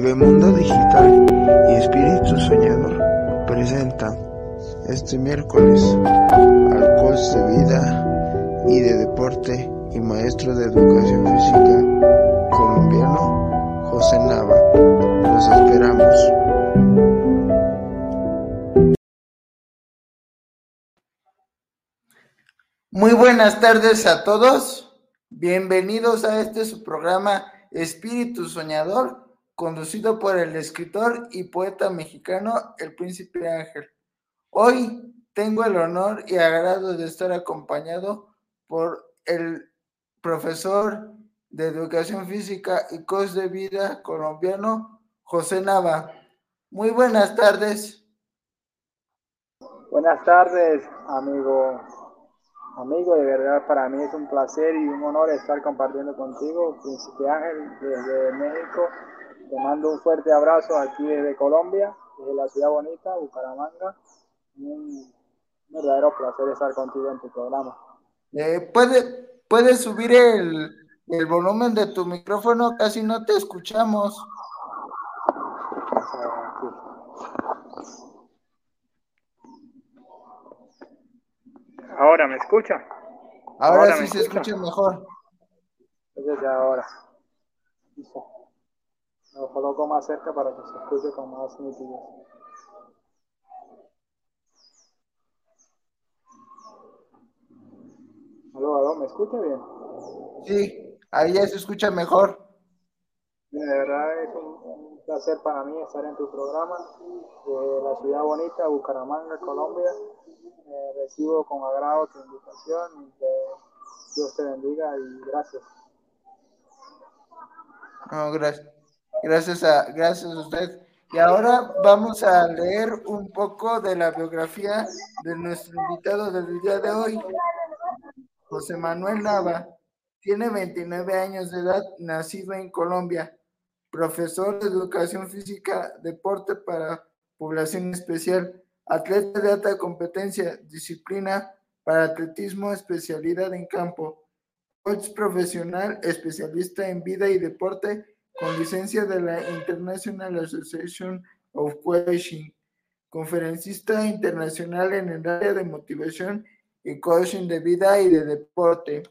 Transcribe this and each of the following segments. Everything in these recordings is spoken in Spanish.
Telemundo Digital y Espíritu Soñador presentan este miércoles al coach de vida y de deporte y maestro de educación física colombiano José Nava. Los esperamos. Muy buenas tardes a todos. Bienvenidos a este su programa Espíritu Soñador, conducido por el escritor y poeta mexicano El Príncipe Ángel. Hoy tengo el honor y agrado de estar acompañado por el profesor de Educación Física y Coach de Vida colombiano, José Nava. Muy buenas tardes. Buenas tardes, amigo Amigo, de verdad para mí es un placer y un honor estar compartiendo contigo, Príncipe Ángel, desde México. Te mando un fuerte abrazo aquí desde Colombia, desde la ciudad bonita, Bucaramanga. Un verdadero placer estar contigo en tu programa. Eh, ¿puede, ¿Puedes subir el, el volumen de tu micrófono? Casi no te escuchamos. Ahora me escucha. Ahora, sí se escucha, mejor. Entonces ya ahora. Lo coloco más cerca para que se escuche con más nitidez. Aló, aló, ¿me escucha bien? Sí, ahí ya se escucha mejor. De verdad es un, placer para mí estar en tu programa de la ciudad bonita, Bucaramanga, Colombia recibo con agrado tu invitación y que Dios te bendiga y gracias. gracias. Gracias a, gracias a usted. Y ahora vamos a leer un poco de la biografía de nuestro invitado del día de hoy, José Manuel Nava. Tiene 29 años de edad, nacido en Colombia, profesor de educación física, deporte para población especial, atleta de alta competencia, disciplina para atletismo, especialidad en campo, coach profesional, especialista en vida y deporte con licencia de la International Association of Coaching, conferencista internacional en el área de motivación y coaching de vida y de deporte.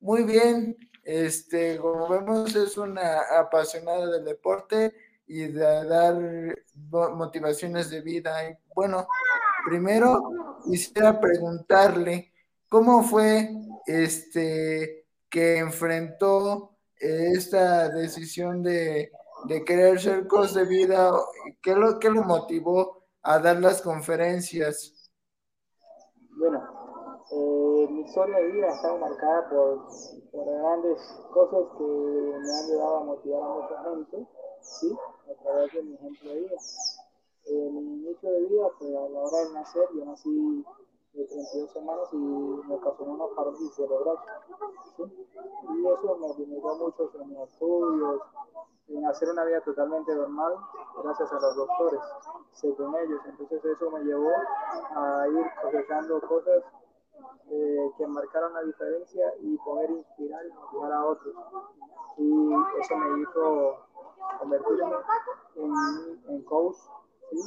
Muy bien, este, como vemos es una apasionada del deporte y de dar motivaciones de vida. Bueno, primero quisiera preguntarle cómo fue este que enfrentó esta decisión de, querer ser coach de vida, ¿qué lo, qué lo motivó a dar las conferencias? Bueno, eh, mi historia de vida estado marcada por, por grandes cosas que me han llevado a motivar a mucha gente, ¿sí? a través de mi ejemplo de vida. En mi inicio de vida, pues a la hora de nacer, yo nací de 32 semanas y me ocasionó una parálisis cerebral. ¿sí? Y eso me limitó mucho en mis estudios, en hacer una vida totalmente normal, gracias a los doctores, según ellos. Entonces eso me llevó a ir cosechando cosas eh, que marcaron la diferencia y poder inspirar y a otros. Y eso me hizo convertirme en, coach, ¿sí?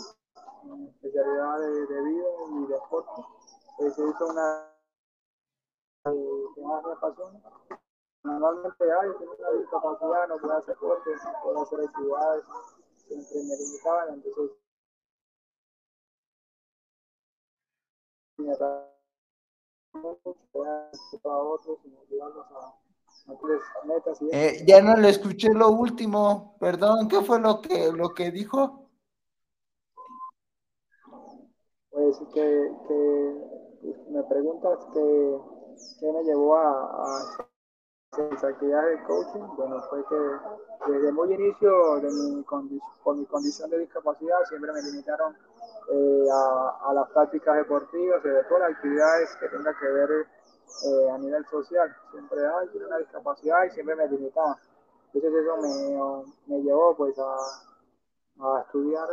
en especialidad de, de, vida y deporte. Pues se hizo una apasiona. Normalmente, ay, tengo una discapacidad, no puedo hacer deporte, no puedo hacer actividades, siempre me limitaban, entonces eh, ya no le escuché lo último, perdón, ¿qué fue lo que, lo que dijo? Pues que, que me preguntas que, qué me llevó a, a mis actividades de coaching, bueno, fue que desde muy inicio de mi con mi condición de discapacidad siempre me limitaron eh, a, a, las prácticas deportivas y de todas las actividades que tengan que ver eh, a nivel social. Siempre, hay una discapacidad y siempre me limitaban. Entonces eso me, me llevó pues a, a estudiar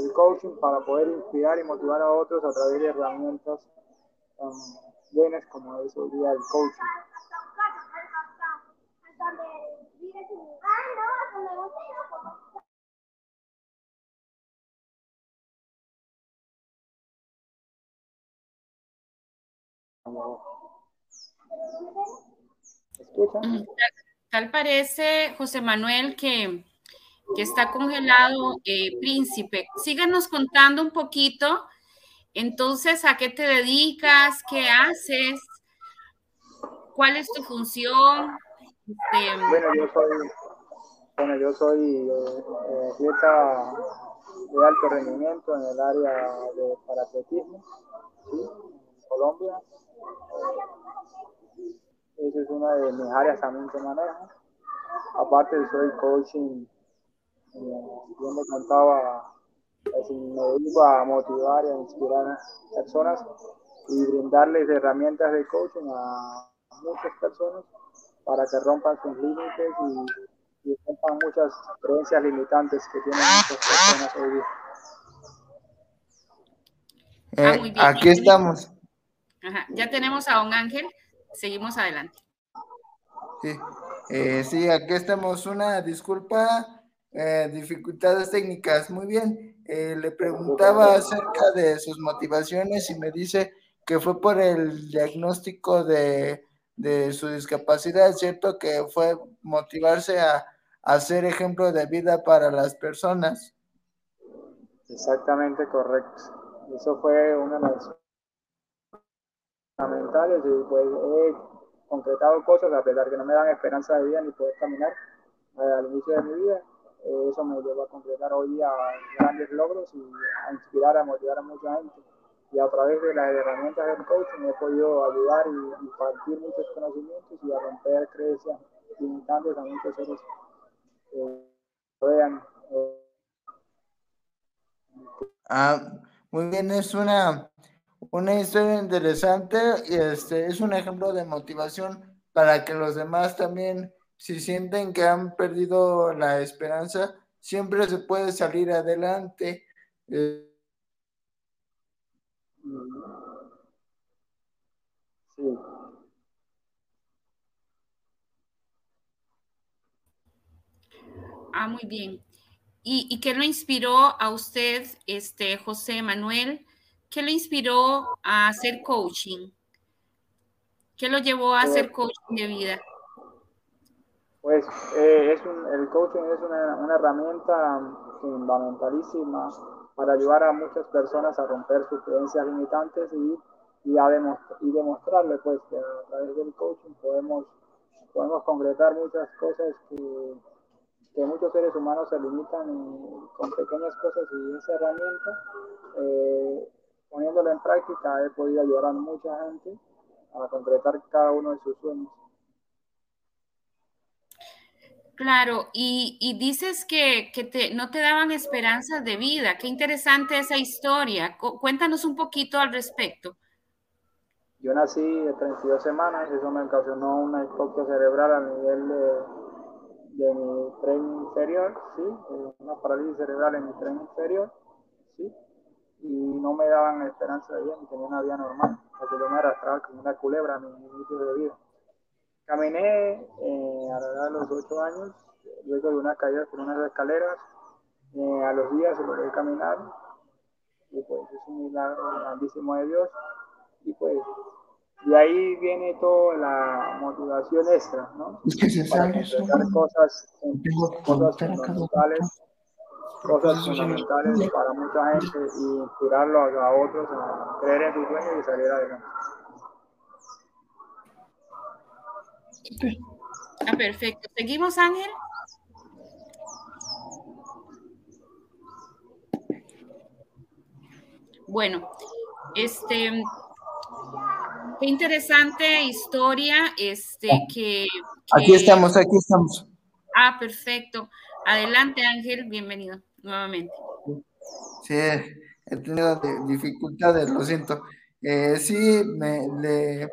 el, coaching para poder inspirar y motivar a otros a través de herramientas um, buenas como día el coaching. Tal, tal parece, José Manuel, que, que está congelado eh, Príncipe. Síganos contando un poquito entonces, ¿a qué te dedicas? ¿Qué haces? ¿Cuál es tu función? Este, bueno, yo soy, bueno, yo soy eh, atleta de alto rendimiento en el área de paratletismo, en Colombia. Eh, esa es una de mis áreas también que manejo. Aparte soy coaching, eh, yo me contaba, pues, me dedico a motivar y a inspirar a personas y brindarles herramientas de coaching a muchas personas para que rompan sus límites y, y rompan muchas creencias limitantes que tienen muchas personas hoy día. Eh, ah, aquí estamos. Ajá. Ya tenemos a don Ángel. Seguimos adelante. Sí, eh, sí aquí estamos. Una disculpa, eh, dificultades técnicas. Muy bien. le preguntaba acerca de sus motivaciones y me dice que fue por el diagnóstico de de su discapacidad, cierto que fue motivarse a, a ser ejemplo de vida para las personas. Exactamente correcto. Eso fue una de las fundamentales y pues he concretado cosas a pesar que no me dan esperanza de vida ni poder caminar eh, al inicio de mi vida. Eh, eso me llevó a concretar hoy día grandes logros y a inspirar, a motivar a mucha gente y a través de las herramientas del coaching he podido ayudar y impartir muchos conocimientos y a romper creencias limitantes a muchos seres que rodean. Ah, muy bien, es una, una historia interesante y este es un ejemplo de motivación para que los demás también, si sienten que han perdido la esperanza, siempre se puede salir adelante. Eh, Sí. Ah, muy bien. ¿Y, qué lo inspiró a usted, este José Manuel? ¿Qué lo inspiró a hacer coaching? ¿Qué lo llevó a hacer pues coaching de vida? Pues eh, es el coaching es una, una herramienta fundamentalísima para ayudar a muchas personas a romper sus creencias limitantes y, y, a y demostrarle pues que a través del coaching podemos, podemos concretar muchas cosas que, que muchos seres humanos se limitan con pequeñas cosas y esa herramienta, eh, poniéndola en práctica, he podido ayudar a mucha gente a concretar cada uno de sus sueños. Claro, y, dices que, te, no te daban esperanzas de vida. Qué interesante esa historia. cuéntanos un poquito al respecto. Yo nací de 32 semanas, eso me ocasionó una hipoxia cerebral a nivel de, de mi tren inferior, ¿sí? Eh, una parálisis cerebral en mi tren inferior, ¿sí? y no me daban esperanza de vida, ni tenía una vida normal, porque yo me arrastraba como una culebra a mi inicio de vida. Caminé eh, a la edad de los 8 años, luego de una caída por unas escaleras. Eh, a los días logré caminar. Y pues es un milagro grandísimo de Dios. Y pues de ahí viene toda la motivación extra, ¿no? Es que se Para completar cosas, cosas fundamentales, cosas fundamentales para mucha gente y inspirarlo a, a otros a creer en sus sueños y salir adelante. Ah, perfecto. ¿Seguimos, Ángel? Bueno, este, qué interesante historia, este, que, Aquí estamos, aquí estamos. Ah, perfecto. Adelante, Ángel, bienvenido nuevamente. Sí, he tenido dificultades, lo siento. Eh, sí, me, le,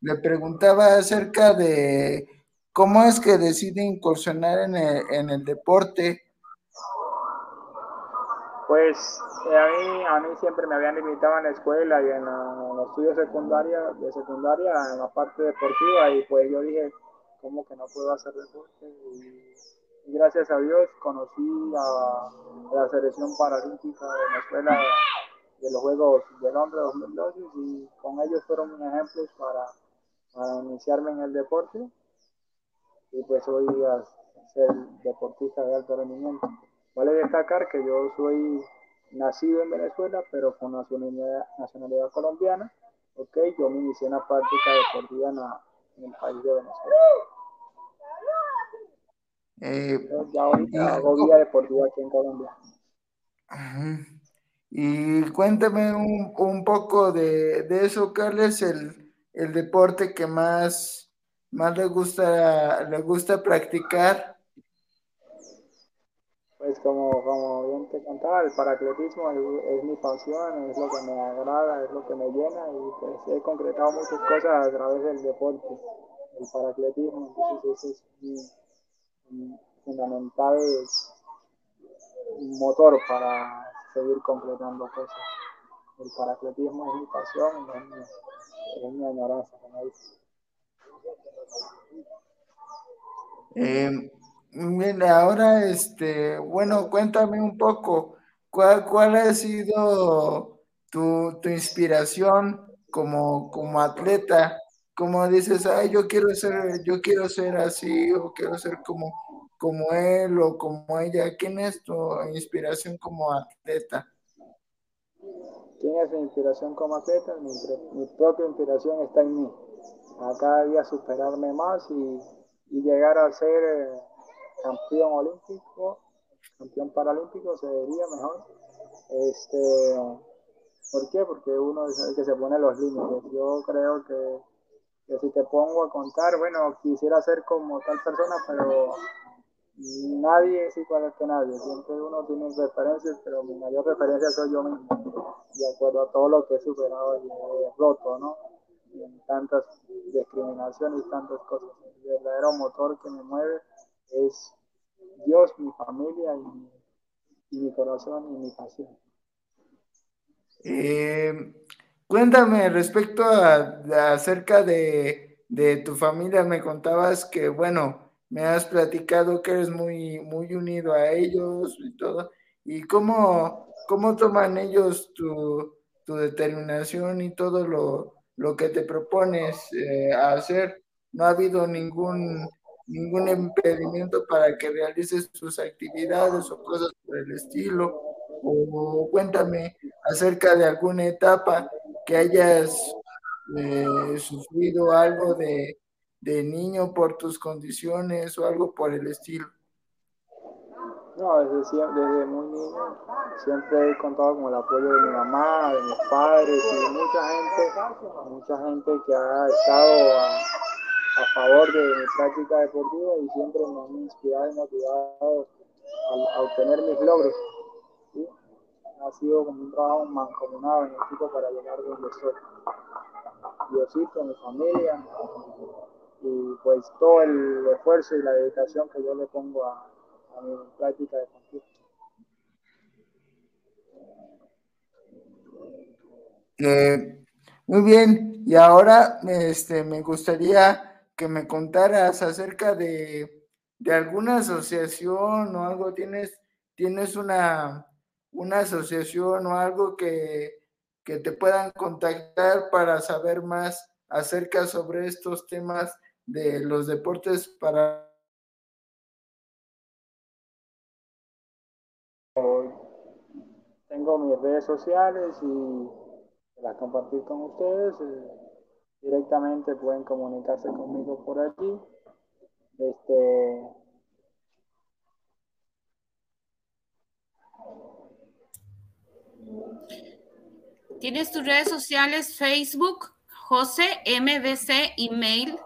le preguntaba acerca de cómo es que decide incursionar en el, en el deporte. Pues eh, a, mí, a mí siempre me habían limitado en la escuela y en, los estudios secundaria, de secundaria, en la parte deportiva, y pues yo dije, ¿cómo que no puedo hacer deporte? Y, gracias a Dios conocí a, la selección paralímpica de la escuela de los Juegos de Londres 2012 y con ellos fueron ejemplos para, para iniciarme en el deporte y pues hoy a ser deportista de alto rendimiento. Vale destacar que yo soy nacido en Venezuela, pero con nacionalidad, nacionalidad colombiana. Ok, yo me inicié en la práctica deportiva en, en el país de Venezuela. Eh, ya ahorita hago vida deportiva aquí en Colombia. Y cuéntame un, un poco de, de, eso, ¿cuál es el, el, deporte que más, más le gusta, le gusta practicar? Pues como, como bien te contaba, el paracletismo es, mi pasión, es lo que me agrada, es lo que me llena y pues he concretado muchas cosas a través del deporte, el paracletismo, entonces es mi, fundamental motor para seguir completando cosas. El paracletismo es mi pasión, es dice. Eh, Bien, ahora, este, bueno, cuéntame un poco, ¿cuál, cuál ha sido tu, tu inspiración como, como atleta? Como dices, ay, yo quiero ser, yo quiero ser así, o quiero ser como, como él o como ella. ¿Quién es tu inspiración como atleta? ¿Quién es mi inspiración como atleta? Mi, propia inspiración está en mí. A cada día superarme más y, llegar a ser eh, campeón olímpico, campeón paralímpico, se diría mejor. Este, ¿Por qué? Porque uno es el que se pone los límites. Yo creo que, si te pongo a contar, bueno, quisiera ser como tal persona, pero nadie es igual que nadie. Siempre uno tiene referencias, pero mi mayor referencia soy yo mismo, de acuerdo a todo lo que he superado y he roto, ¿no? En tantas discriminaciones y tantas cosas. El verdadero motor que me mueve es Dios, mi familia y, mi corazón y mi pasión. Eh, cuéntame respecto a, acerca de, tu familia, me contabas que, bueno, me has platicado que eres muy, muy unido a ellos y todo, y cómo, cómo toman ellos tu, determinación y todo lo, lo que te propones eh, hacer. No ha habido ningún ningún impedimento para que realices tus actividades o cosas por el estilo. O cuéntame acerca de alguna etapa que hayas eh, sufrido algo de, de niño por tus condiciones o algo por el estilo. No, desde, desde muy niño siempre he contado con el apoyo de mi mamá, de mis padres y de mucha gente, mucha gente que ha estado a, a favor de mi práctica deportiva y siempre me han inspirado y motivado a, obtener mis logros. Ha sido como un trabajo mancomunado en equipo para llegar donde estoy. Diosito, mi familia y pues todo el esfuerzo y la dedicación que yo le pongo a, a mi práctica deportiva. Eh, muy bien, y ahora este, me gustaría que me contaras acerca de, alguna asociación o algo. ¿Tienes, tienes una, una asociación o algo que, que te puedan contactar para saber más acerca sobre estos temas de los deportes para tengo mis redes sociales y las compartir con ustedes. Eh, directamente pueden comunicarse conmigo por aquí. Este, ¿Tienes tus redes sociales, Facebook, José MBC, email?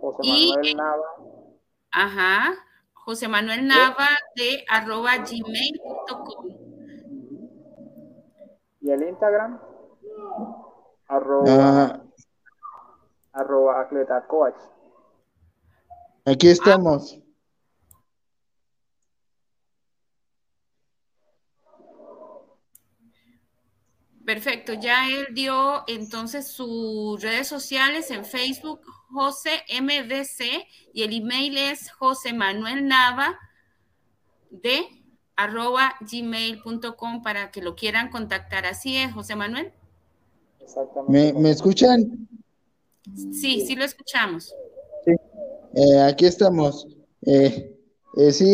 José Manuel Nava. Ajá. José Manuel Nava de arroba gmail.com. ¿Y el Instagram? arroba, arroba atleta coach. Aquí estamos. Perfecto, ya él dio entonces sus redes sociales en Facebook, José MDC, y el email es José Manuel Nava de arroba gmail.com para que lo quieran contactar. Así es, José Manuel. Exactamente. ¿Me, escuchan? Sí, sí lo escuchamos. Sí. Eh, aquí estamos. Eh, eh, sí,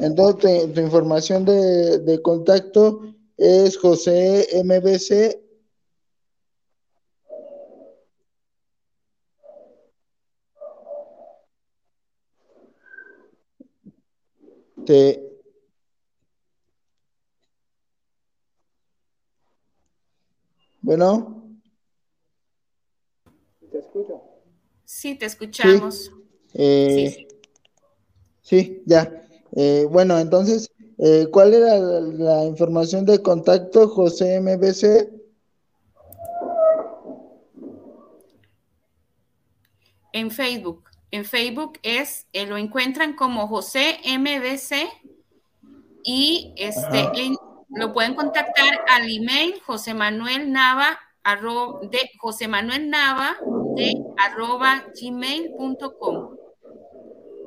entonces tu, información de, de, contacto es José MBC. Te, bueno. ¿Te escucho? Sí, te escuchamos. Sí. Eh, Sí, ya. Eh, bueno, entonces, eh, ¿cuál era la, información de contacto, José MBC? En Facebook. En Facebook es, eh, lo encuentran como José MBC y este lo pueden contactar al email José Manuel Nava de José Manuel Nava de arroba gmail.com.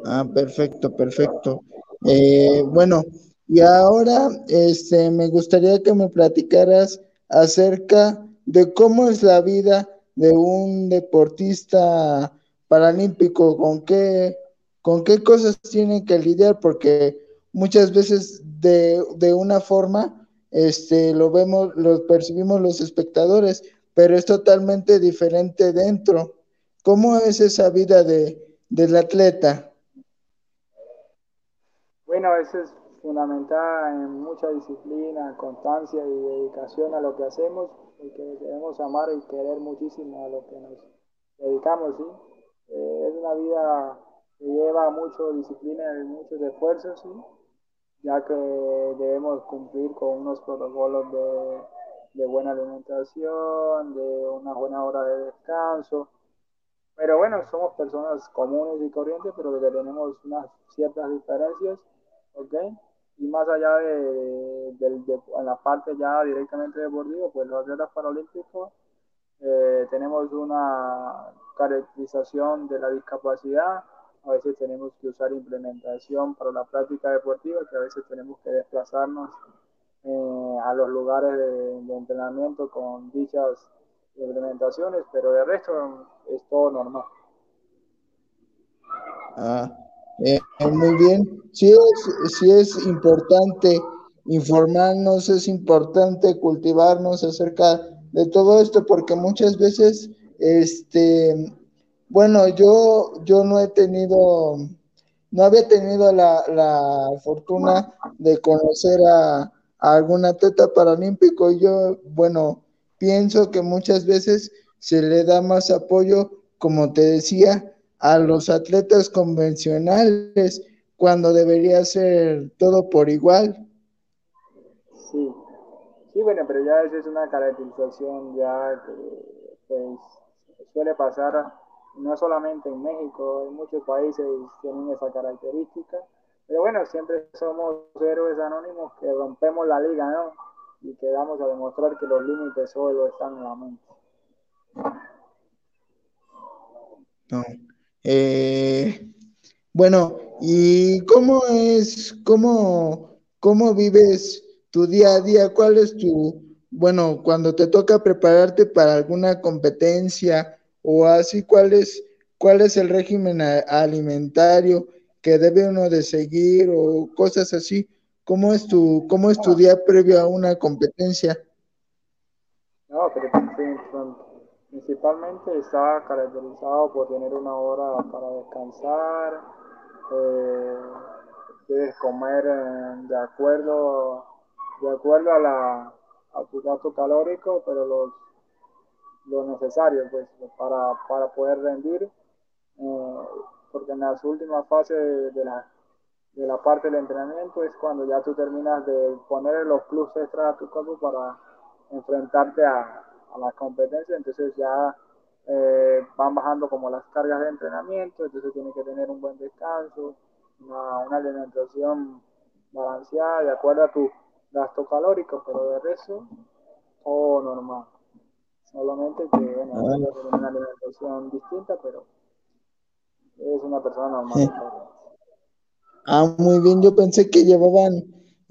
Ah, perfecto, perfecto. Eh, bueno, y ahora este, me gustaría que me platicaras acerca de cómo es la vida de un deportista paralímpico, con qué, con qué cosas tienen que lidiar, porque muchas veces de, de una forma este, lo vemos, lo percibimos los espectadores, pero es totalmente diferente dentro. ¿Cómo es esa vida de, del atleta? Bueno, eso es fundamental en mucha disciplina, constancia y dedicación a lo que hacemos, porque debemos amar y querer muchísimo a lo que nos dedicamos, ¿sí? Eh, es una vida que lleva mucho disciplina y muchos esfuerzos, ¿sí? ya que debemos cumplir con unos protocolos de, de buena alimentación, de una buena hora de descanso, pero bueno, somos personas comunes y corrientes, pero que tenemos unas ciertas diferencias ¿ok? Y más allá de, en la parte ya directamente deportiva, pues los atletas paralímpicos eh, tenemos una caracterización de la discapacidad, a veces tenemos que usar implementación para la práctica deportiva, que a veces tenemos que desplazarnos eh, a los lugares de, entrenamiento con dichas implementaciones, pero de resto es todo normal. Ah, eh, muy bien, sí es, sí es importante informarnos, es importante cultivarnos acerca de todo esto, porque muchas veces, este, bueno, yo, yo no he tenido, no había tenido la, la fortuna de conocer a, a algún atleta paralímpico. Y yo, bueno, pienso que muchas veces se le da más apoyo, como te decía, a los atletas convencionales cuando debería ser todo por igual. Sí, sí, bueno, pero ya esa es una caracterización ya que pues, suele pasar no solamente en México, en muchos países tienen esa característica, pero bueno, siempre somos héroes anónimos que rompemos la liga, ¿no? Y que vamos a demostrar que los límites solo están en la mente. No. Eh, bueno, ¿y cómo es, cómo, cómo vives tu día a día? ¿Cuál es tu, bueno, cuando te toca prepararte para alguna competencia o así, cuál es, cuál es el régimen alimentario que debe uno de seguir o cosas así? ¿Cómo es tu, cómo es tu día previo a una competencia? No, pero Principalmente está caracterizado por tener una hora para descansar, eh, comer eh, de acuerdo de acuerdo a, la, a tu gasto calórico, pero los, lo necesario pues, para, para poder rendir, eh, porque en las últimas fases de la, de la parte del entrenamiento es cuando ya tú terminas de poner los plus extras a tu cuerpo para enfrentarte a, a la competencia, entonces ya eh, van bajando como las cargas de entrenamiento, entonces tiene que tener un buen descanso, una, una alimentación balanceada de acuerdo a tu gasto calórico, pero de resto, todo normal. Solamente que, bueno, ah. tiene una alimentación distinta, pero es una persona normal. Ah, muy bien, yo pensé que llevaban,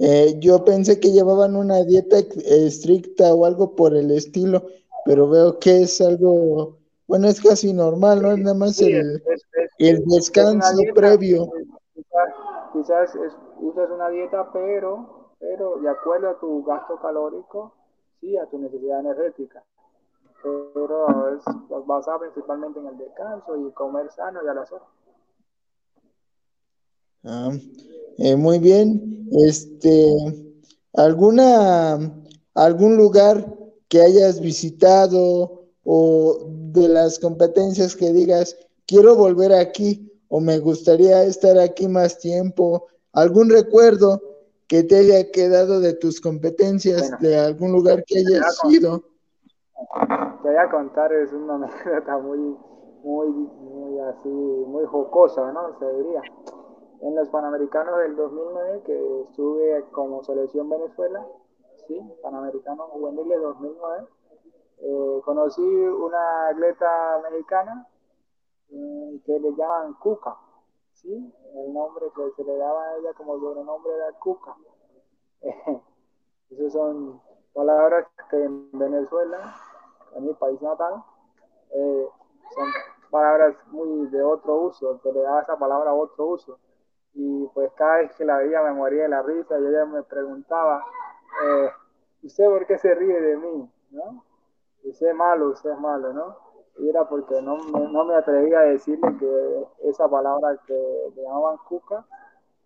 eh, yo pensé que llevaban una dieta estricta o algo por el estilo, pero veo que es algo, bueno, es casi normal, ¿no? Nada más el, el, descanso previo. Quizás, usas una dieta, pero, pero de acuerdo a tu gasto calórico, sí, a tu necesidad energética. Pero es basado principalmente en el descanso y comer sano y a las horas. Ah, eh, muy bien. Este, ¿alguna, algún lugar que hayas visitado o de las competencias que digas, quiero volver aquí o me gustaría estar aquí más tiempo? ¿Algún recuerdo que te haya quedado de tus competencias, de algún lugar que hayas ido? Te voy a contar, es una anécdota muy, muy, muy así, muy jocosa, ¿no? Se diría en los Panamericanos del 2009, que estuve como selección Venezuela, sí, Panamericanos juveniles 2009, eh, conocí una atleta mexicana eh, que le llaman Cuca, sí, el nombre que se le daba a ella como sobrenombre era Cuca. esas son palabras que en Venezuela, en mi país natal, eh, son palabras muy de otro uso, que le da esa palabra otro uso y pues cada vez que la veía me moría de la risa y ella me preguntaba, eh, ¿usted por qué se ríe de mí? ¿No? Usted es malo, usted es malo, ¿no? Y era porque no me, no me atrevía a decirle que esa palabra que le llamaban cuca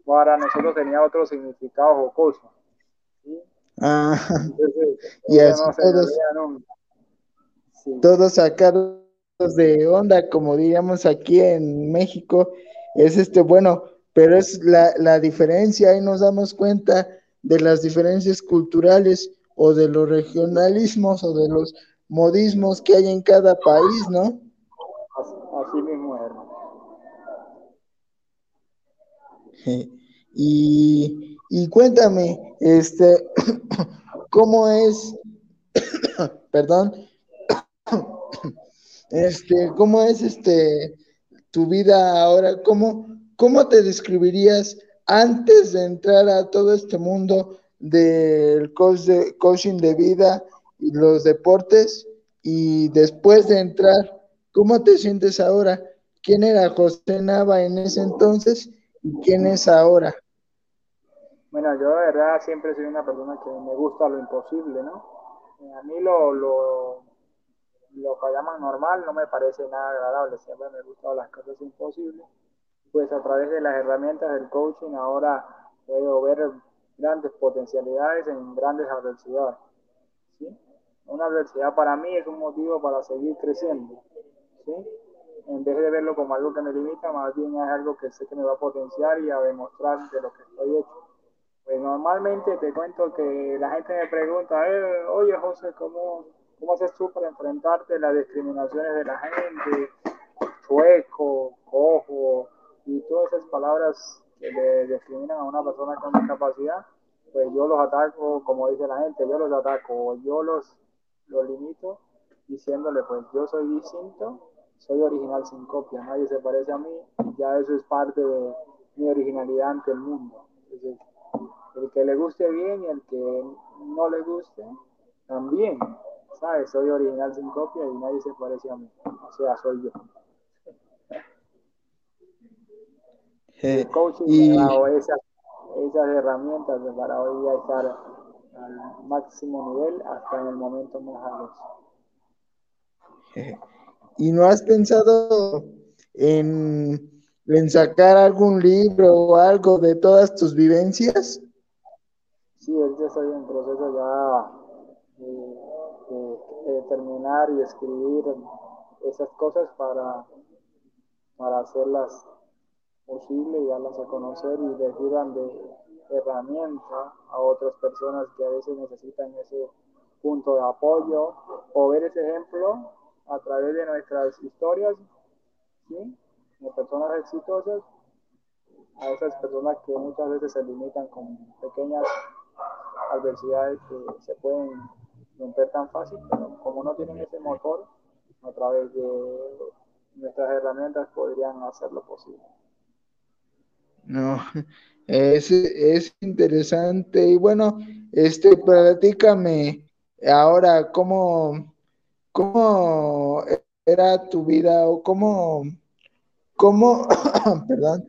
para nosotros tenía otro significado jocoso. ¿sí? Ah, y así todos, todos sacados de onda, como diríamos aquí en México, es este, bueno, pero es la, la diferencia, ahí nos damos cuenta de las diferencias culturales o de los regionalismos o de los modismos que hay en cada país, ¿no? Así, mismo, hermano. Y, y cuéntame, este, ¿cómo es, perdón, este, cómo es este tu vida ahora? ¿Cómo, ¿cómo te describirías antes de entrar a todo este mundo del coaching de vida y los deportes y después de entrar, ¿cómo te sientes ahora? ¿Quién era José Nava en ese entonces y quién es ahora? Bueno, yo de verdad siempre soy una persona que me gusta lo imposible, ¿no? A mí lo, lo, lo que llaman normal no me parece nada agradable, siempre me gustan las cosas imposibles pues a través de las herramientas del coaching ahora puedo ver grandes potencialidades en grandes adversidades. ¿sí? Una adversidad para mí es un motivo para seguir creciendo. ¿sí? En vez de verlo como algo que me limita, más bien es algo que sé que me va a potenciar y a demostrar de lo que estoy hecho. Pues normalmente te cuento que la gente me pregunta, eh, oye José, ¿cómo, ¿cómo haces tú para enfrentarte a las discriminaciones de la gente? Chueco, cojo, y todas esas palabras que le discriminan a una persona con discapacidad, pues yo los ataco, como dice la gente, yo los ataco, yo los, los limito diciéndole, pues yo soy distinto, soy original sin copia, nadie se parece a mí, ya eso es parte de mi originalidad ante el mundo. Entonces, el que le guste bien y el que no le guste, también, ¿sabes? Soy original sin copia y nadie se parece a mí, o sea, soy yo. El coaching y... me ha dado esas, esas herramientas para hoy estar al máximo nivel hasta en el momento más alto. ¿Y no has pensado en, en, sacar algún libro o algo de todas tus vivencias? Sí, ahorita estoy en proceso ya de, de terminar y escribir esas cosas para, para hacerlas posible y darlas a conocer y les sirvan de herramienta a otras personas que a veces necesitan ese punto de apoyo o ver ese ejemplo a través de nuestras historias, ¿sí? de personas exitosas, a esas personas que muchas veces se limitan con pequeñas adversidades que se pueden romper tan fácil, pero como no tienen ese motor, a través de nuestras herramientas podrían hacerlo posible. No, es, es interesante. Y bueno, este, platícame ahora cómo, cómo era tu vida o cómo, cómo, perdón,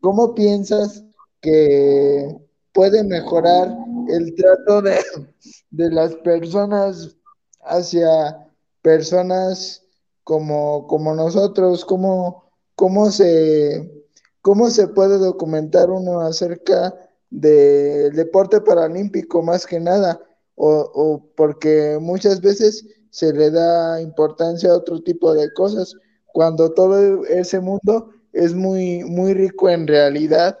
cómo piensas que puede mejorar el trato de, de las personas hacia personas como, como nosotros, cómo, cómo se ¿Cómo se puede documentar uno acerca del deporte paralímpico más que nada? O, porque muchas veces se le da importancia a otro tipo de cosas, cuando todo ese mundo es muy, muy rico en realidad.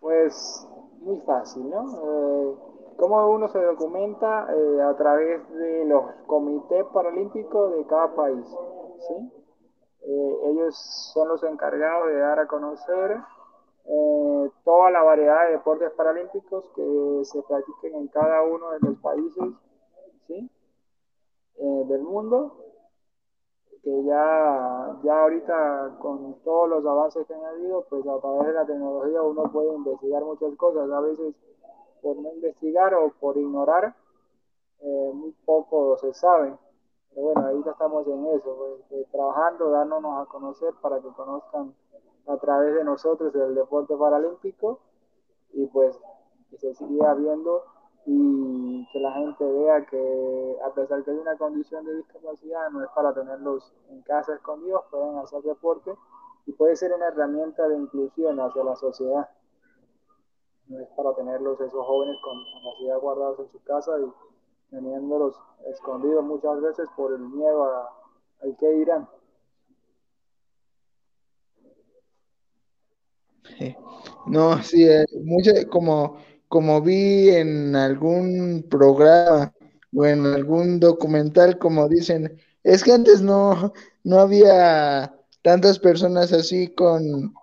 Pues muy fácil, ¿no? Eh, ¿Cómo uno se documenta eh, a través de los comités paralímpicos de cada país? ¿sí? Eh, ellos son los encargados de dar a conocer eh, toda la variedad de deportes paralímpicos que se practiquen en cada uno de los países ¿sí? Eh, del mundo que ya, ya ahorita con todos los avances que han habido, pues a través de la tecnología uno puede investigar muchas cosas, a veces por no investigar o por ignorar, muy poco se sabe. Pero bueno, ahí estamos en eso, pues, trabajando, dándonos a conocer para que conozcan a través de nosotros el deporte paralímpico y pues que se siga viendo y que la gente vea que a pesar que hay una condición de discapacidad, no es para tenerlos en casa escondidos, pueden hacer deporte y puede ser una herramienta de inclusión hacia la sociedad. No es para tenerlos esos jóvenes con capacidad guardados en su casa y teniéndolos escondidos. Muchas veces por el miedo a, al que irán. No, sí, eh, como, como vi en algún programa o en algún documental, como dicen, es que antes no, no había tantas personas así con,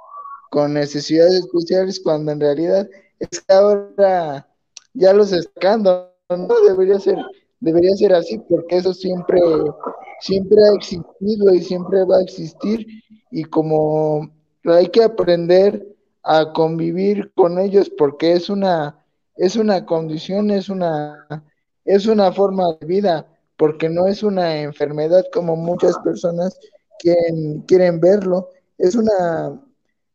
con necesidades especiales, cuando en realidad es que ahora ya los sacando no debería ser, debería ser así, porque eso siempre, siempre ha existido y siempre va a existir, y como hay que aprender a convivir con ellos, porque es una, es una condición, es una, es una forma de vida, porque no es una enfermedad como muchas personas quieren, quieren verlo, es una,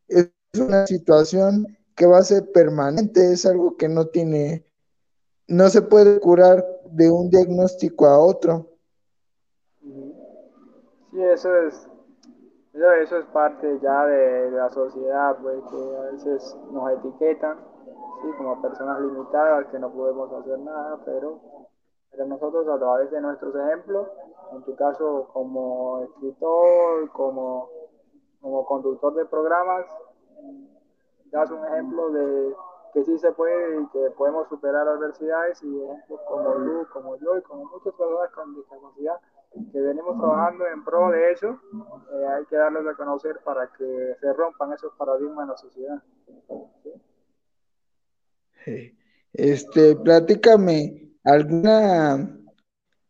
es una situación que va a ser permanente, es algo que no tiene no se puede curar de un diagnóstico a otro. Sí, eso es, eso, es parte ya de, la sociedad, pues que a veces nos etiquetan, sí, como personas limitadas que no podemos hacer nada, pero, pero nosotros a través de nuestros ejemplos, en tu caso como escritor, como, como conductor de programas, das un ejemplo de que sí se puede y que podemos superar adversidades y como tú, como yo y como muchas personas con discapacidad que venimos trabajando en pro de eso, eh, hay que darles a conocer para que se rompan esos paradigmas en la sociedad. Este, platícame alguna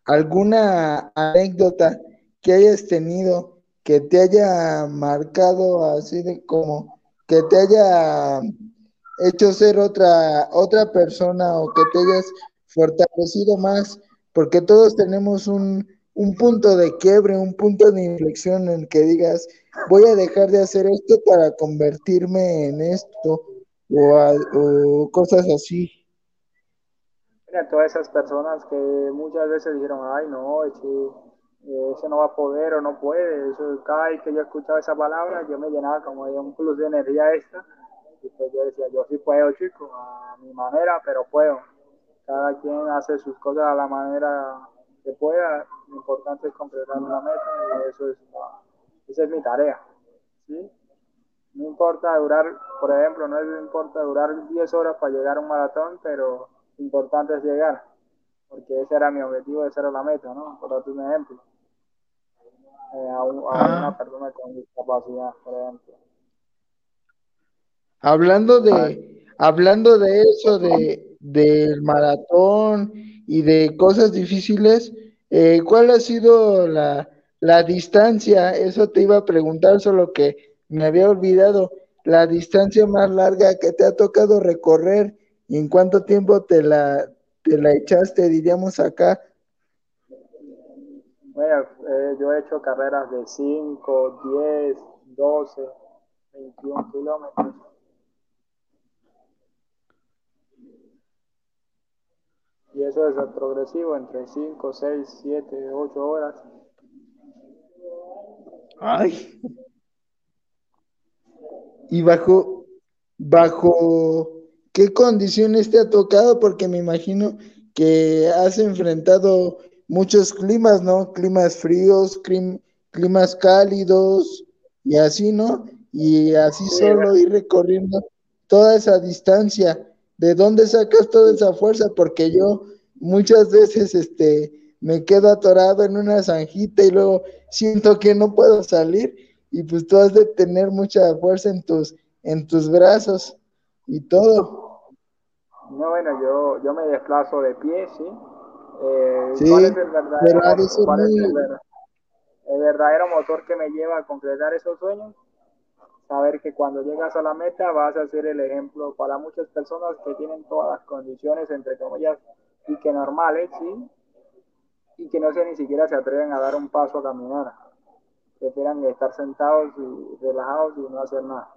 alguna anécdota que hayas tenido que te haya marcado así de como que te haya hecho ser otra, otra persona o que te hayas fortalecido más, porque todos tenemos un, un punto de quiebre, un punto de inflexión en que digas, voy a dejar de hacer esto para convertirme en esto o, cosas así. Mira, todas esas personas que muchas veces dijeron, ay no, ese, ese no va a poder o no puede, eso, cada vez que yo escuchaba esa palabra yo me llenaba como de un plus de energía extra pues yo decía, yo sí puedo, chico, a mi manera, pero puedo. Cada quien hace sus cosas a la manera que pueda. Lo importante es completar una meta y eso es, esa es mi tarea. ¿sí? No importa durar, por ejemplo, no importa durar 10 horas para llegar a un maratón, pero lo importante es llegar, porque ese era mi objetivo, esa era la meta, ¿no? Por darte un ejemplo. Eh, a, una ah. persona con discapacidad, por ejemplo. Hablando de, hablando de eso, de, del maratón y de cosas difíciles, eh, ¿cuál ha sido la, la distancia? Eso te iba a preguntar, solo que me había olvidado la distancia más larga que te ha tocado recorrer y en cuánto tiempo te la, te la echaste, diríamos acá. Bueno, eh, yo he hecho carreras de 5, 10, 12, 21 kilómetros. Y eso es progresivo, entre 5, 6, 7, 8 horas. Ay. Y bajo, bajo qué condiciones te ha tocado, porque me imagino que has enfrentado muchos climas, ¿no? Climas fríos, climas cálidos y así, ¿no? Y así solo ir recorriendo toda esa distancia. ¿De dónde sacas toda esa fuerza? Porque yo muchas veces este, me quedo atorado en una zanjita y luego siento que no puedo salir y pues tú has de tener mucha fuerza en tus, en tus brazos y todo. No, bueno, yo, yo me desplazo de pie, ¿sí? Eh, sí, ¿cuál es el verdadero, cuál es el, el verdadero motor que me lleva a concretar esos sueños? Saber que cuando llegas a la meta vas a ser el ejemplo para muchas personas que tienen todas las condiciones, entre comillas, y que normales, ¿sí? Y que no se ni siquiera se atreven a dar un paso a caminar prefieren estar sentados y relajados y no hacer nada.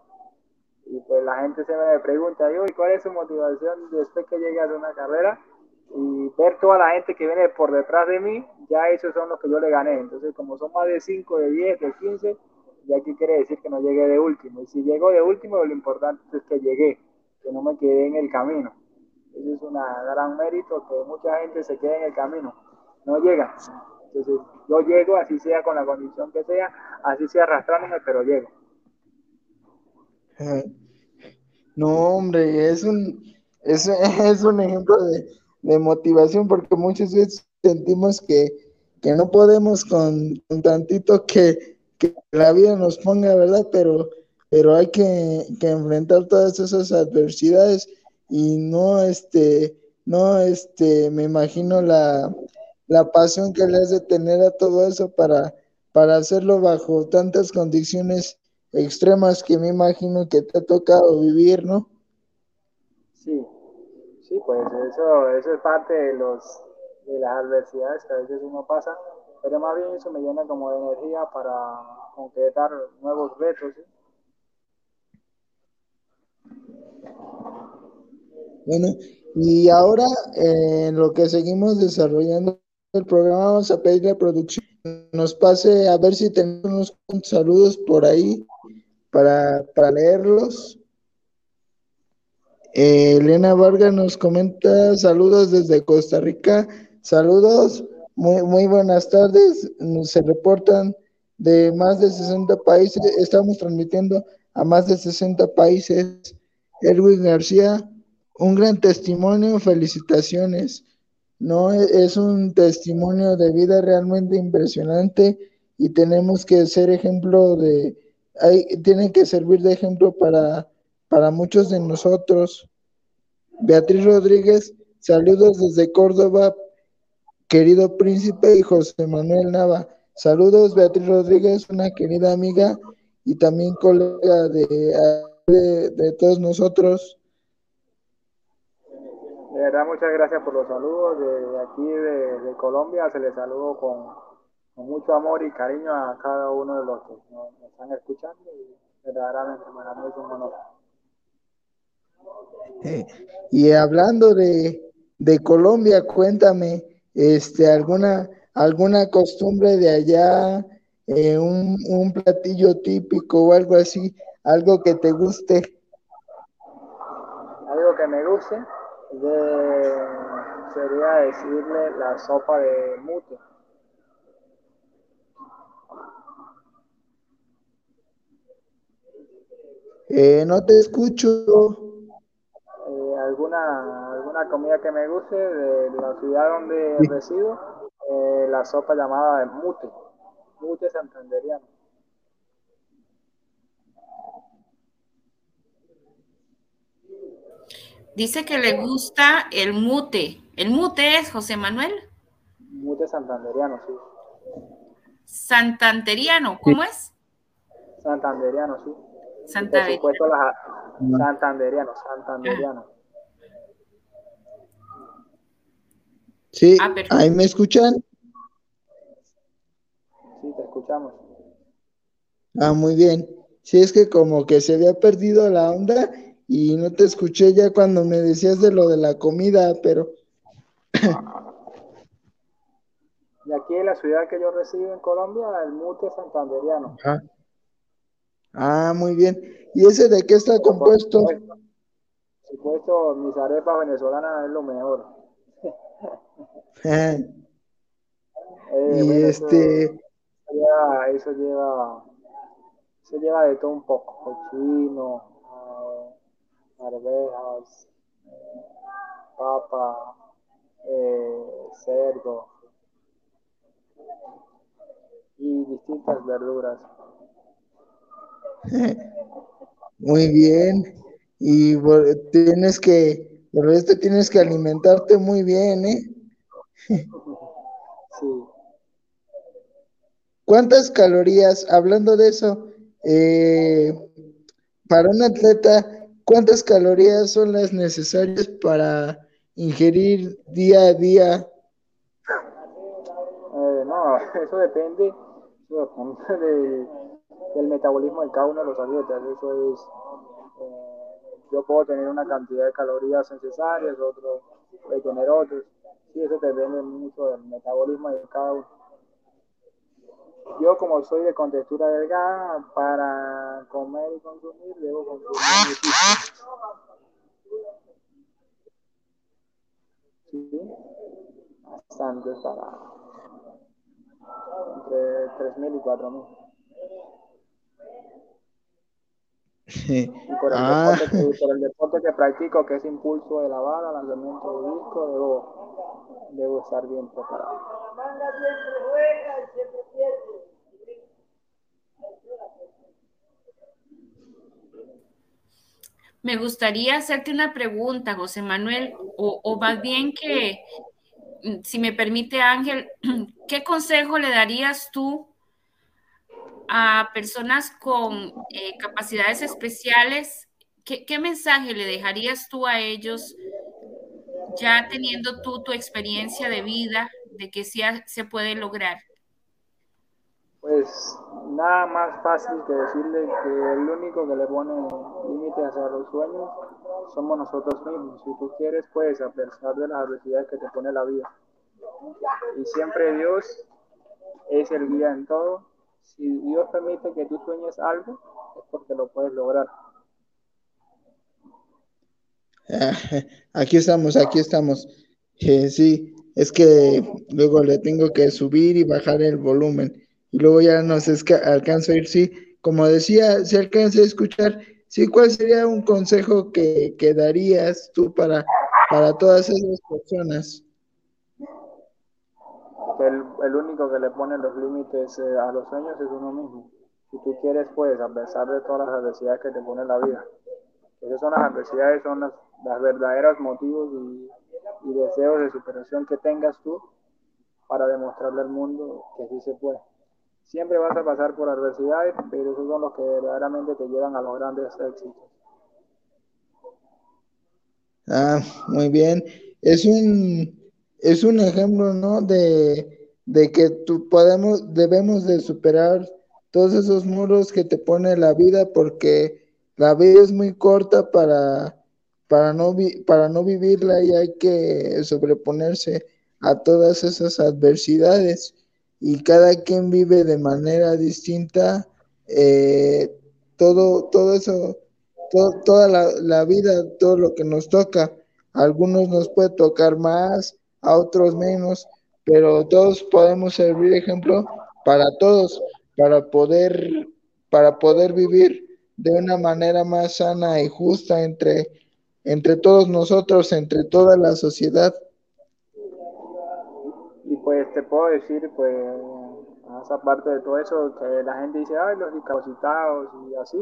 Y pues la gente se me pregunta, ¿y cuál es su motivación después que llegue a una carrera? Y ver toda la gente que viene por detrás de mí, ya esos son los que yo le gané. Entonces, como son más de 5, de 10, de 15, ya aquí quiere decir que no llegué de último. Y si llego de último, lo importante es que llegué, que no me quedé en el camino. Eso es un gran mérito, que mucha gente se quede en el camino, no llega. Entonces, yo llego, así sea con la condición que sea, así sea arrastrándome, pero llego. No, hombre, es un, es, es un ejemplo de, de, motivación porque muchas veces sentimos que, que no podemos con, con tantito que, que, la vida nos ponga, ¿verdad? Pero, pero hay que, que enfrentar todas esas adversidades y no, este, no, este, me imagino la, la pasión que le has de tener a todo eso para, para hacerlo bajo tantas condiciones extremas que me imagino que te ha tocado vivir, ¿no? Sí, sí, pues eso, eso es parte de los de las adversidades que a veces uno pasa, pero más bien eso me llena como de energía para concretar nuevos retos. Bueno, y ahora eh, en lo que seguimos desarrollando el programa vamos a pedir a producción nos pase a ver si tenemos unos saludos por ahí para, para leerlos. Eh, Elena Vargas nos comenta saludos desde Costa Rica. Saludos, muy, muy buenas tardes. Se reportan de más de 60 países. Estamos transmitiendo a más de 60 países. Erwin García, un gran testimonio. Felicitaciones. No, e, es un testimonio de vida realmente impresionante y tenemos que ser ejemplo de, hay, tiene que servir de ejemplo para, para muchos de nosotros. Beatriz Rodríguez, saludos desde Córdoba, querido príncipe y José Manuel Nava. Saludos, Beatriz Rodríguez, una querida amiga y también colega de, de, de todos nosotros. De verdad, muchas gracias por los saludos. De aquí de, Colombia se les saludo con, mucho amor y cariño a cada uno de los que nos, están escuchando y verdaderamente para mí es un honor. Eh, y hablando de, Colombia, cuéntame, este, alguna, alguna costumbre de allá, eh, un, un platillo típico o algo así, algo que te guste. Algo que me guste de, sería decirle la sopa de mute. Eh, no te escucho. Alguna, alguna comida que me guste de la ciudad donde resido, eh, la sopa llamada de mute, mute santanderiano. Dice que le gusta el mute. ¿El mute es José Manuel? Mute santanderiano, sí. Santanderiano, ¿cómo es? Santanderiano, sí. Santanderiano. Por supuesto, las, Santanderiano, Santanderiano. Sí, ah, ¿ahí me escuchan? Sí, te escuchamos. Ah, muy bien. Sí, es que como que se había perdido la onda y no te escuché ya cuando me decías de lo de la comida, pero... Y aquí en la ciudad que yo resido en Colombia, el mute santanderiano. Ah, muy bien. ¿Y ese de qué está compuesto? Por supuesto, mis arepas venezolanas es lo mejor. Eh, y este... Eso, lleva, eso lleva, eso lleva de todo un poco, cochino, eh, arvejas, eh, papa, eh, cerdo, y distintas verduras. Muy bien. Y tienes que, por esto tienes que alimentarte muy bien, ¿eh? Sí. ¿Cuántas calorías, hablando de eso, eh, para un atleta, cuántas calorías son las necesarias para ingerir día a día eso depende, del metabolismo de cada uno de los atletas. Eso es, eh, yo puedo tener una cantidad de calorías necesarias, otro puede tener otros. Sí, eso depende mucho del metabolismo de cada uno. Yo como soy de contextura delgada, para comer y consumir debo consumir Sí, bastante para entre 3.000 y 4.000. y por el, ah. deporte que, por el deporte que practico, que es impulso de la bala, lanzamiento de disco, debo, debo estar bien preparado. Me gustaría hacerte una pregunta, José Manuel, o, o más bien que, si me permite Ángel, ¿qué consejo le darías tú a personas con eh, capacidades especiales? ¿Qué, mensaje le dejarías tú a ellos ya teniendo tú tu experiencia de vida de que sí se puede lograr? Pues nada más fácil que decirle que el único que le pone límites a los sueños somos nosotros mismos. Si tú quieres, puedes, a pesar de las adversidades que te pone la vida. Y siempre Dios es el guía en todo. Si Dios permite que tú sueñes algo, es porque lo puedes lograr. Aquí estamos, aquí estamos. Eh, sí, es que luego le tengo que subir y bajar el volumen. Y luego ya no alcanza a ir, sí. Como decía, se alcanza a escuchar, sí, ¿cuál sería un consejo que, que darías tú para, para todas esas personas? El, el único que le pone los límites eh, a los sueños es uno mismo. Si tú quieres, pues, a pesar de todas las adversidades que te pone la vida. Esas son las adversidades, son las, verdaderos motivos y, y deseos de superación que tengas tú para demostrarle al mundo que sí se puede. Siempre vas a pasar por adversidades, pero esos son los que verdaderamente te llevan a los grandes éxitos. Ah, muy bien. Es un es un ejemplo, ¿no? De, de que tú podemos, debemos de superar todos esos muros que te pone la vida porque la vida es muy corta para, para, no, para no vivirla y hay que sobreponerse a todas esas adversidades y cada quien vive de manera distinta eh, todo, todo eso, toda la, la vida, todo lo que nos toca. algunos nos puede tocar más, a otros menos, pero todos podemos servir ejemplo para todos, para poder, para poder vivir de una manera más sana y justa entre, entre todos nosotros, entre toda la sociedad. Y pues te puedo decir, pues, a esa parte de todo eso, que la gente dice, ay, los discapacitados y así,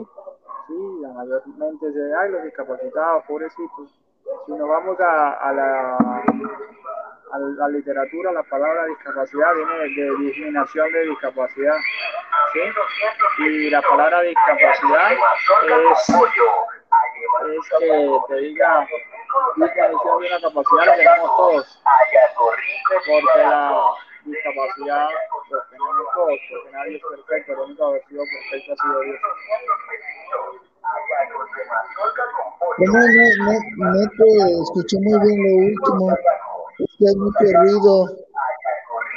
sí, mayormente se ay, los discapacitados, pobrecitos. Si nos vamos a, a la a la literatura la palabra discapacidad viene de, disminución de discapacidad. ¿sí? Y la palabra discapacidad es, es que te diga discapacidad de una capacidad la tenemos todos, porque la discapacidad pues, tenemos todos, porque nadie es perfecto, lo único que ha sido perfecto ha sido Dios. No, no, no, no te escuché muy bien lo último. Es que hay mucho ruido.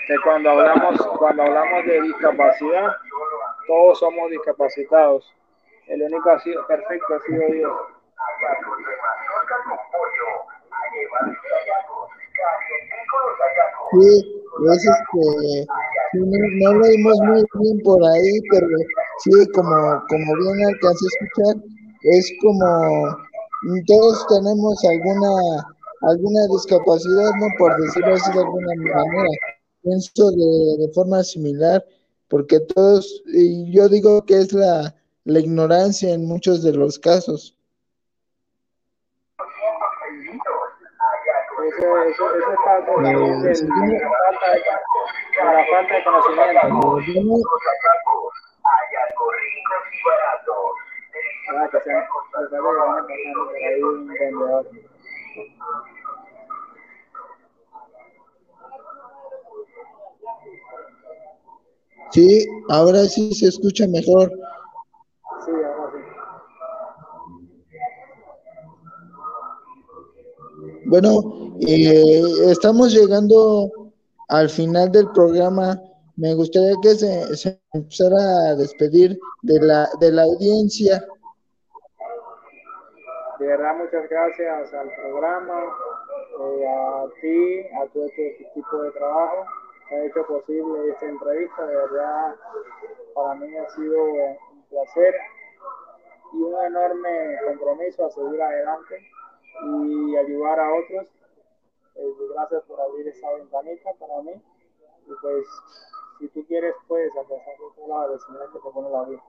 Que cuando hablamos, cuando hablamos de discapacidad, todos somos discapacitados. El único ha sido perfecto ha sido Dios. Sí, es este, no, no lo oímos muy bien por ahí, pero sí, como, como bien alcancé a escuchar, es como todos tenemos alguna alguna discapacidad, ¿no? Por decirlo así de alguna manera. Pienso de, de forma similar, porque todos, y yo digo que es la, la ignorancia en muchos de los casos. Eso, eso, eso es parte de, de- sí. de la falta de, conocimiento. Ah, que se- Sí, ahora sí se escucha mejor. Sí, ahora sí. Bueno, eh, estamos llegando al final del programa. Me gustaría que se, se empezara a despedir de la, de la audiencia. De verdad, muchas gracias al programa, eh, a ti, a todo este equipo de trabajo que ha hecho posible esta entrevista. De verdad, para mí ha sido un placer y un enorme compromiso a seguir adelante y ayudar a otros. Eh, gracias por abrir esa ventanita para mí. Y pues, si tú quieres, puedes empezar con la vecindad que te pone la vida.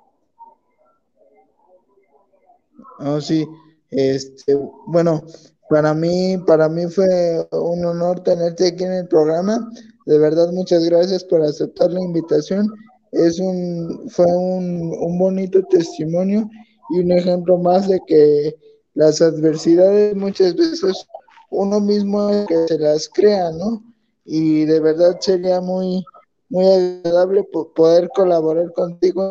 Oh, sí, este, bueno, para mí, para mí fue un honor tenerte aquí en el programa. De verdad, muchas gracias por aceptar la invitación. Es un, fue un, un bonito testimonio y un ejemplo más de que las adversidades muchas veces uno mismo es que se las crea, ¿no? Y de verdad sería muy, muy agradable po- poder colaborar contigo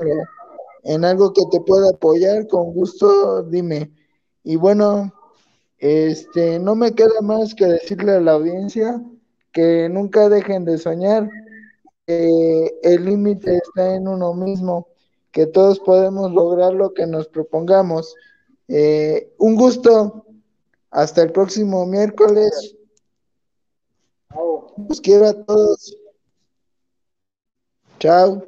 en algo que te pueda apoyar, con gusto, dime. Y bueno, este, no me queda más que decirle a la audiencia que nunca dejen de soñar, que el límite está en uno mismo, que todos podemos lograr lo que nos propongamos. Eh, un gusto. Hasta el próximo miércoles. Los quiero a todos. Chao.